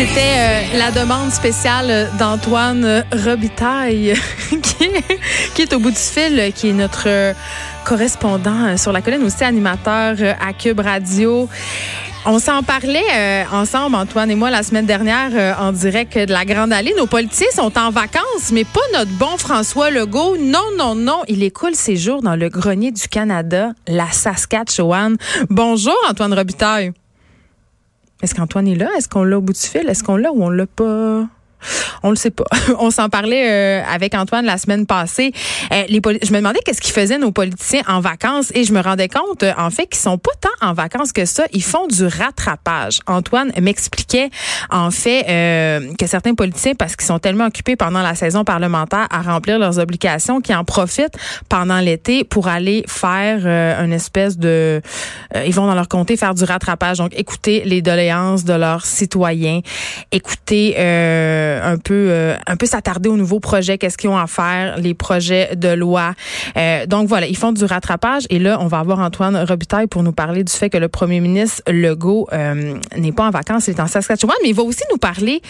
C'était euh, la demande spéciale d'Antoine Robitaille, qui, est, qui est au bout du fil, qui est notre euh, correspondant euh, sur la colline, aussi animateur à Cube Radio. On s'en parlait ensemble, Antoine et moi, la semaine dernière, en direct de la Grande Allée. Nos politiciens sont en vacances, mais pas notre bon François Legault. Non, non, non. Il écoule ses jours dans le grenier du Canada, la Saskatchewan. Bonjour, Antoine Robitaille. Est-ce qu'Antoine est là? Est-ce qu'on l'a au bout du fil? Est-ce qu'on l'a ou on l'a pas? On le sait pas. On s'en parlait euh, avec Antoine la semaine passée. Euh, je me demandais qu'est-ce qu'ils faisaient nos politiciens en vacances et je me rendais compte euh, en fait qu'ils sont pas tant en vacances que ça. Ils font du rattrapage. Antoine m'expliquait en fait que certains politiciens, parce qu'ils sont tellement occupés pendant la saison parlementaire à remplir leurs obligations, qui en profitent pendant l'été pour aller faire une espèce de, ils vont dans leur comté faire du rattrapage. Donc écouter les doléances de leurs citoyens, écouter un peu euh, un peu s'attarder aux nouveaux projets, qu'est-ce qu'ils ont à faire, les projets de loi. Euh, donc voilà, ils font du rattrapage et là on va avoir Antoine Robitaille pour nous parler du fait que le premier ministre Legault n'est pas en vacances, il est en Saskatchewan, mais il va aussi nous parler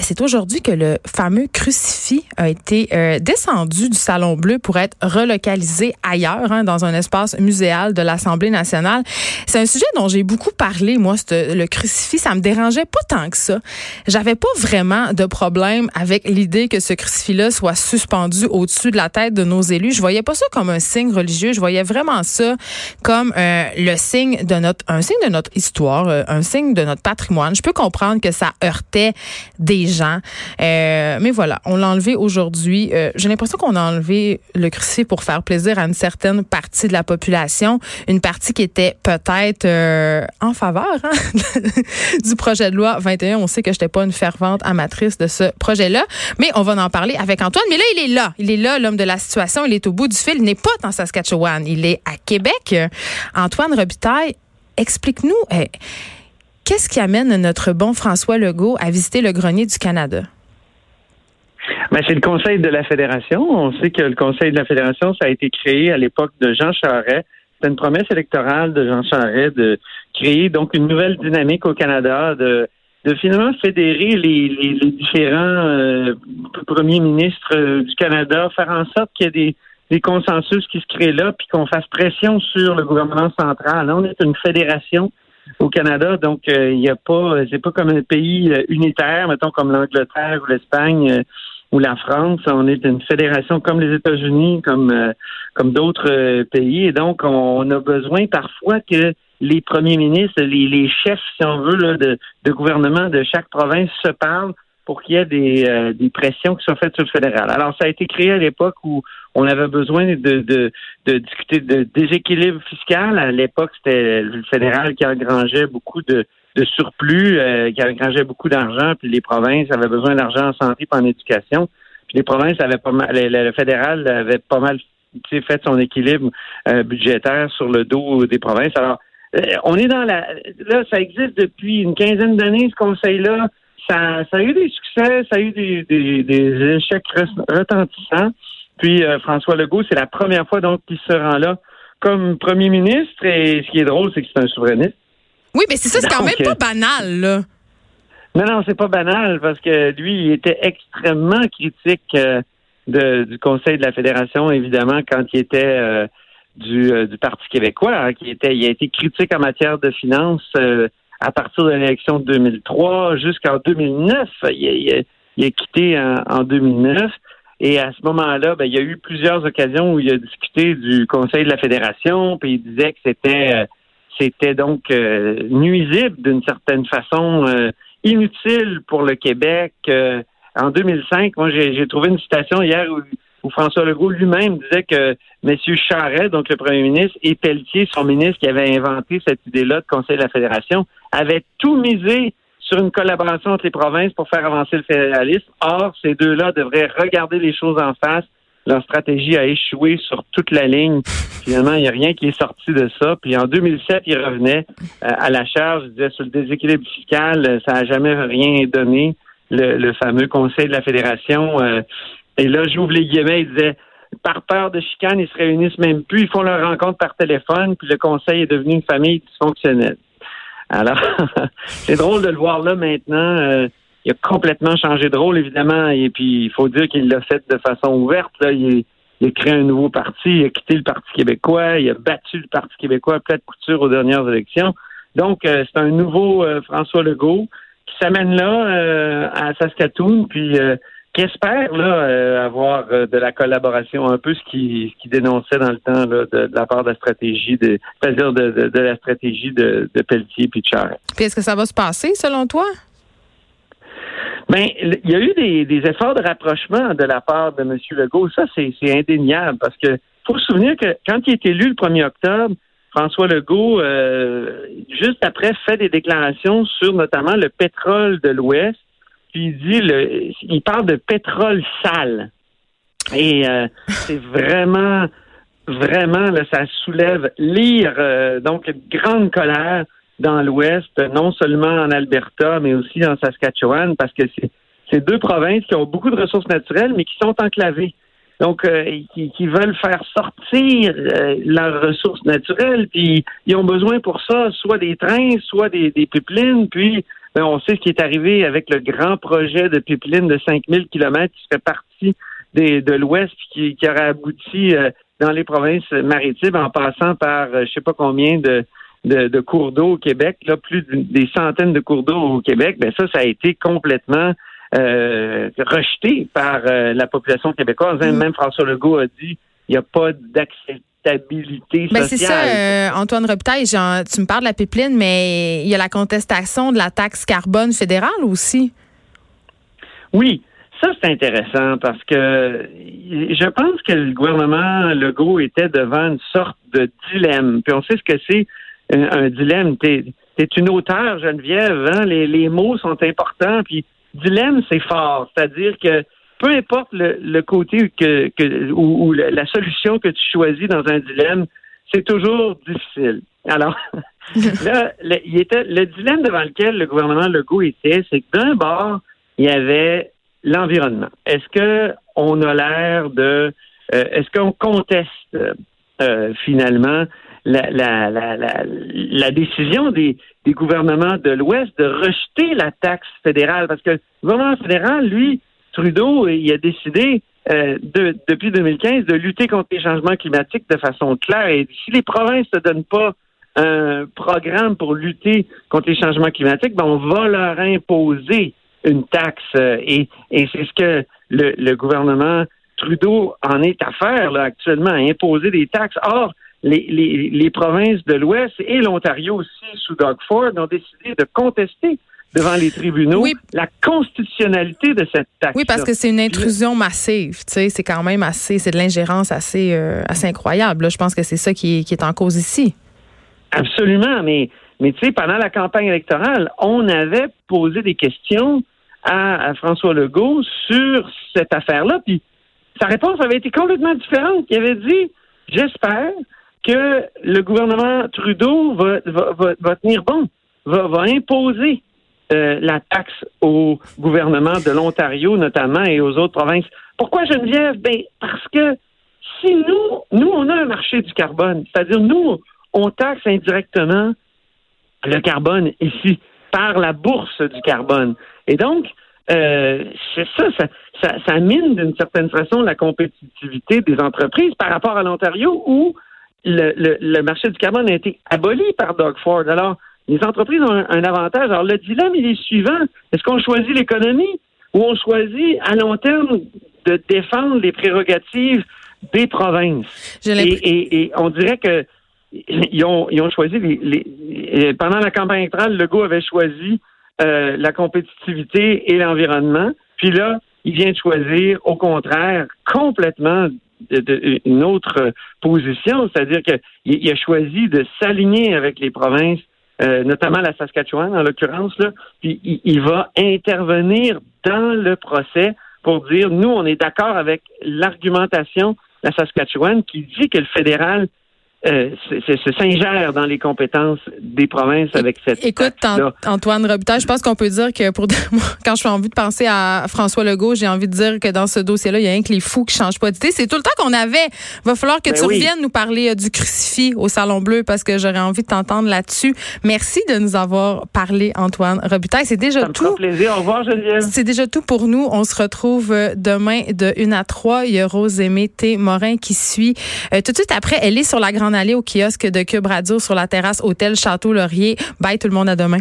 c'est aujourd'hui que le fameux crucifix a été descendu du salon bleu pour être relocalisé ailleurs hein, dans un espace muséal de l'Assemblée nationale. C'est un sujet dont j'ai beaucoup parlé moi, le crucifix, ça me dérangeait pas tant que ça. J'avais pas vraiment de problème avec l'idée que ce crucifix-là soit suspendu au-dessus de la tête de nos élus. Je voyais pas ça comme un signe religieux. Je voyais vraiment ça comme euh, le signe de notre, un signe de notre histoire, euh, un signe de notre patrimoine. Je peux comprendre que ça heurtait des gens, euh, mais voilà, on l'a enlevé aujourd'hui. J'ai l'impression qu'on a enlevé le crucifix pour faire plaisir à une certaine partie de la population, une partie qui était peut-être en faveur hein, du projet de loi 21. On sait que j'étais pas une fervente amatrice de ce projet-là. Mais on va en parler avec Antoine. Mais là, il est là. Il est là, l'homme de la situation. Il est au bout du fil. Il n'est pas en Saskatchewan. Il est à Québec. Antoine Robitaille, explique-nous, euh, qu'est-ce qui amène notre bon François Legault à visiter le grenier du Canada? Ben, c'est le Conseil de la Fédération. On sait que le Conseil de la Fédération, ça a été créé à l'époque de Jean Charest. C'est une promesse électorale de Jean Charest de créer donc une nouvelle dynamique au Canada, de de finalement fédérer les, les, différents euh, premiers ministres euh, du Canada, faire en sorte qu'il y ait des, des consensus qui se créent là, puis qu'on fasse pression sur le gouvernement central. On est une fédération au Canada, donc euh, il n'y a pas, c'est pas comme un pays unitaire, mettons comme l'Angleterre ou l'Espagne ou la France. On est une fédération comme les États-Unis, comme comme d'autres pays, et donc on a besoin parfois que les premiers ministres, les, chefs, si on veut, là, de, de, gouvernement de chaque province se parlent pour qu'il y ait des, euh, des, pressions qui soient faites sur le fédéral. Alors, ça a été créé à l'époque où on avait besoin de, de, de discuter de déséquilibre fiscal. À l'époque, c'était le fédéral qui engrangeait beaucoup de, de surplus, euh, qui engrangeait beaucoup d'argent, puis les provinces avaient besoin d'argent en santé et en éducation. Puis les provinces avaient pas mal, le, fédéral avait pas mal fait son équilibre euh, budgétaire sur le dos des provinces. Alors, on est dans la. Là, ça existe depuis une quinzaine d'années, ce conseil-là. Ça, ça, a eu des succès, ça a eu des, des, échecs retentissants. Puis euh, François Legault, c'est la première fois donc qu'il se rend là comme premier ministre. Et ce qui est drôle, c'est que c'est un souverainiste. Oui, mais c'est ça, c'est quand même pas banal, là. Non, non, c'est pas banal parce que lui, il était extrêmement critique euh, de, du Conseil de la Fédération, évidemment, quand il était du, euh, du Parti québécois, hein, qui était, il a été critique en matière de finances euh, à partir de l'élection de 2003 jusqu'en 2009. Il, il, a quitté en, 2009. Et à ce moment-là, ben, il y a eu plusieurs occasions où il a discuté du Conseil de la Fédération, puis il disait que c'était euh, c'était donc nuisible d'une certaine façon, inutile pour le Québec. en 2005, moi j'ai trouvé une citation hier où où François Legault lui-même disait que M. Charret, donc le premier ministre, et Pelletier, son ministre qui avait inventé cette idée-là de Conseil de la Fédération, avaient tout misé sur une collaboration entre les provinces pour faire avancer le fédéralisme. Or, ces deux-là devraient regarder les choses en face, leur stratégie a échoué sur toute la ligne. Finalement, il n'y a rien qui est sorti de ça. Puis en 2007, ils revenaient à la charge, ils disaient sur le déséquilibre fiscal, euh, ça n'a jamais rien donné. Le, fameux conseil de la fédération. Euh, et là, j'ouvre les guillemets, ils disaient par peur de chicane, ils se réunissent même plus, ils font leur rencontre par téléphone, puis le conseil est devenu une famille dysfonctionnelle. Alors, c'est drôle de le voir là maintenant il a complètement changé de rôle, évidemment, et puis il faut dire qu'il l'a fait de façon ouverte. Là. Il, a créé un nouveau parti, il a quitté le Parti québécois, il a battu le Parti québécois à de couture aux dernières élections. Donc, euh, c'est un nouveau euh, François Legault qui s'amène là euh, à Saskatoon, puis qui espère là avoir de la collaboration, un peu ce qui, ce qui dénonçait dans le temps là, de, la part de la stratégie, de, c'est-à-dire de, de, la stratégie de, de Pelletier puis de Charest. Puis est-ce que ça va se passer selon toi? Ben, il y a eu des, efforts de rapprochement de la part de M. Legault. Ça, c'est indéniable parce que faut se souvenir que quand il est élu le 1er octobre, François Legault, euh, juste après, fait des déclarations sur notamment le pétrole de l'Ouest. Puis il dit, le, il parle de pétrole sale. Et euh, c'est vraiment, vraiment, là, ça soulève lire euh, donc une grande colère dans l'Ouest, non seulement en Alberta, mais aussi en Saskatchewan, parce que c'est deux provinces qui ont beaucoup de ressources naturelles, mais qui sont enclavées. Donc, euh, qui, veulent faire sortir leurs ressources naturelles, puis ils ont besoin pour ça soit des trains, soit des, des pipelines, puis on sait ce qui est arrivé avec le grand projet de pipeline de 5000 kilomètres qui fait partie des, de l'Ouest, qui, qui aurait abouti euh, dans les provinces maritimes en passant par je sais pas combien de, de, cours d'eau au Québec, là, plus des centaines de cours d'eau au Québec, ben ça, ça a été complètement euh, rejeté par euh, la population québécoise. Mm. Même François Legault a dit il n'y a pas d'acceptabilité Ben c'est ça, euh, Antoine Robitaille, tu me parles de la pipeline, mais il y a la contestation de la taxe carbone fédérale aussi. Oui, ça, c'est intéressant parce que je pense que le gouvernement Legault était devant une sorte de dilemme. Puis on sait ce que c'est un, dilemme. T'es es une auteure, Geneviève, hein? les, mots sont importants, puis dilemme, c'est fort. C'est-à-dire que peu importe le, côté que, que ou, la solution que tu choisis dans un dilemme, c'est toujours difficile. Alors, là, le, le dilemme devant lequel le gouvernement Legault était, c'est que d'un bord, il y avait l'environnement. Est-ce que on a l'air de, euh, est-ce qu'on conteste euh, finalement la, décision des gouvernements de l'Ouest de rejeter la taxe fédérale? Parce que le gouvernement fédéral, lui, Trudeau, il a décidé euh, de, depuis 2015 de lutter contre les changements climatiques de façon claire. Et si les provinces ne donnent pas un programme pour lutter contre les changements climatiques, ben on va leur imposer une taxe. Euh, et, c'est ce que le, gouvernement Trudeau en est à faire actuellement, à imposer des taxes. Or, les, les, provinces de l'Ouest et l'Ontario aussi, sous Doug Ford, ont décidé de contester devant les tribunaux la constitutionnalité de cette taxe. Oui, parce que c'est une intrusion massive. Tu sais, c'est quand même assez, c'est de l'ingérence assez, euh, assez incroyable. Je pense que c'est ça qui est, qui est en cause ici. Absolument, mais mais tu sais, pendant la campagne électorale, on avait posé des questions à, à François Legault sur cette affaire-là, puis sa réponse avait été complètement différente. Il avait dit, j'espère que le gouvernement Trudeau va, va, va, tenir bon, va, va imposer euh, la taxe au gouvernement de l'Ontario notamment et aux autres provinces. Pourquoi Geneviève? Ben, parce que si nous, nous, on a un marché du carbone, c'est-à-dire nous, on taxe indirectement le carbone ici par la bourse du carbone. Et donc, euh, c'est ça, ça, ça, ça mine d'une certaine façon la compétitivité des entreprises par rapport à l'Ontario où le, marché du carbone a été aboli par Doug Ford. Alors, les entreprises ont un, avantage. Alors, le dilemme, il est suivant. Est-ce qu'on choisit l'économie ou on choisit à long terme de défendre les prérogatives des provinces? Et, on dirait que ils ont, ils ont choisi les, pendant la campagne électorale, Legault avait choisi euh, la compétitivité et l'environnement. Puis là, il vient de choisir, au contraire, complètement une autre position, c'est-à-dire qu'il a choisi de s'aligner avec les provinces, euh, notamment la Saskatchewan en l'occurrence, puis il, va intervenir dans le procès pour dire, nous, on est d'accord avec l'argumentation de la Saskatchewan qui dit que le fédéral euh, se s'ingère dans les compétences des provinces avec cette Écoute, Antoine Robitaille, je pense qu'on peut dire que pour quand je fais envie de penser à François Legault, j'ai envie de dire que dans ce dossier-là, il y a rien que les fous qui changent pas d'idée. C'est tout le temps qu'on avait. Va falloir que ben tu reviennes nous parler euh, du crucifix au Salon Bleu parce que j'aurais envie de t'entendre là-dessus. Merci de nous avoir parlé, Antoine Robitaille. C'est déjà Ça tout. plaisir. Au revoir, Geneviève. C'est déjà tout pour nous. On se retrouve euh, demain de 1 à 3. Il y a Rose Aimée T. Morin qui suit. tout de suite après, elle est sur la grande aller au kiosque de Cube Radio sur la terrasse Hôtel Château Laurier. Bye tout le monde, à demain.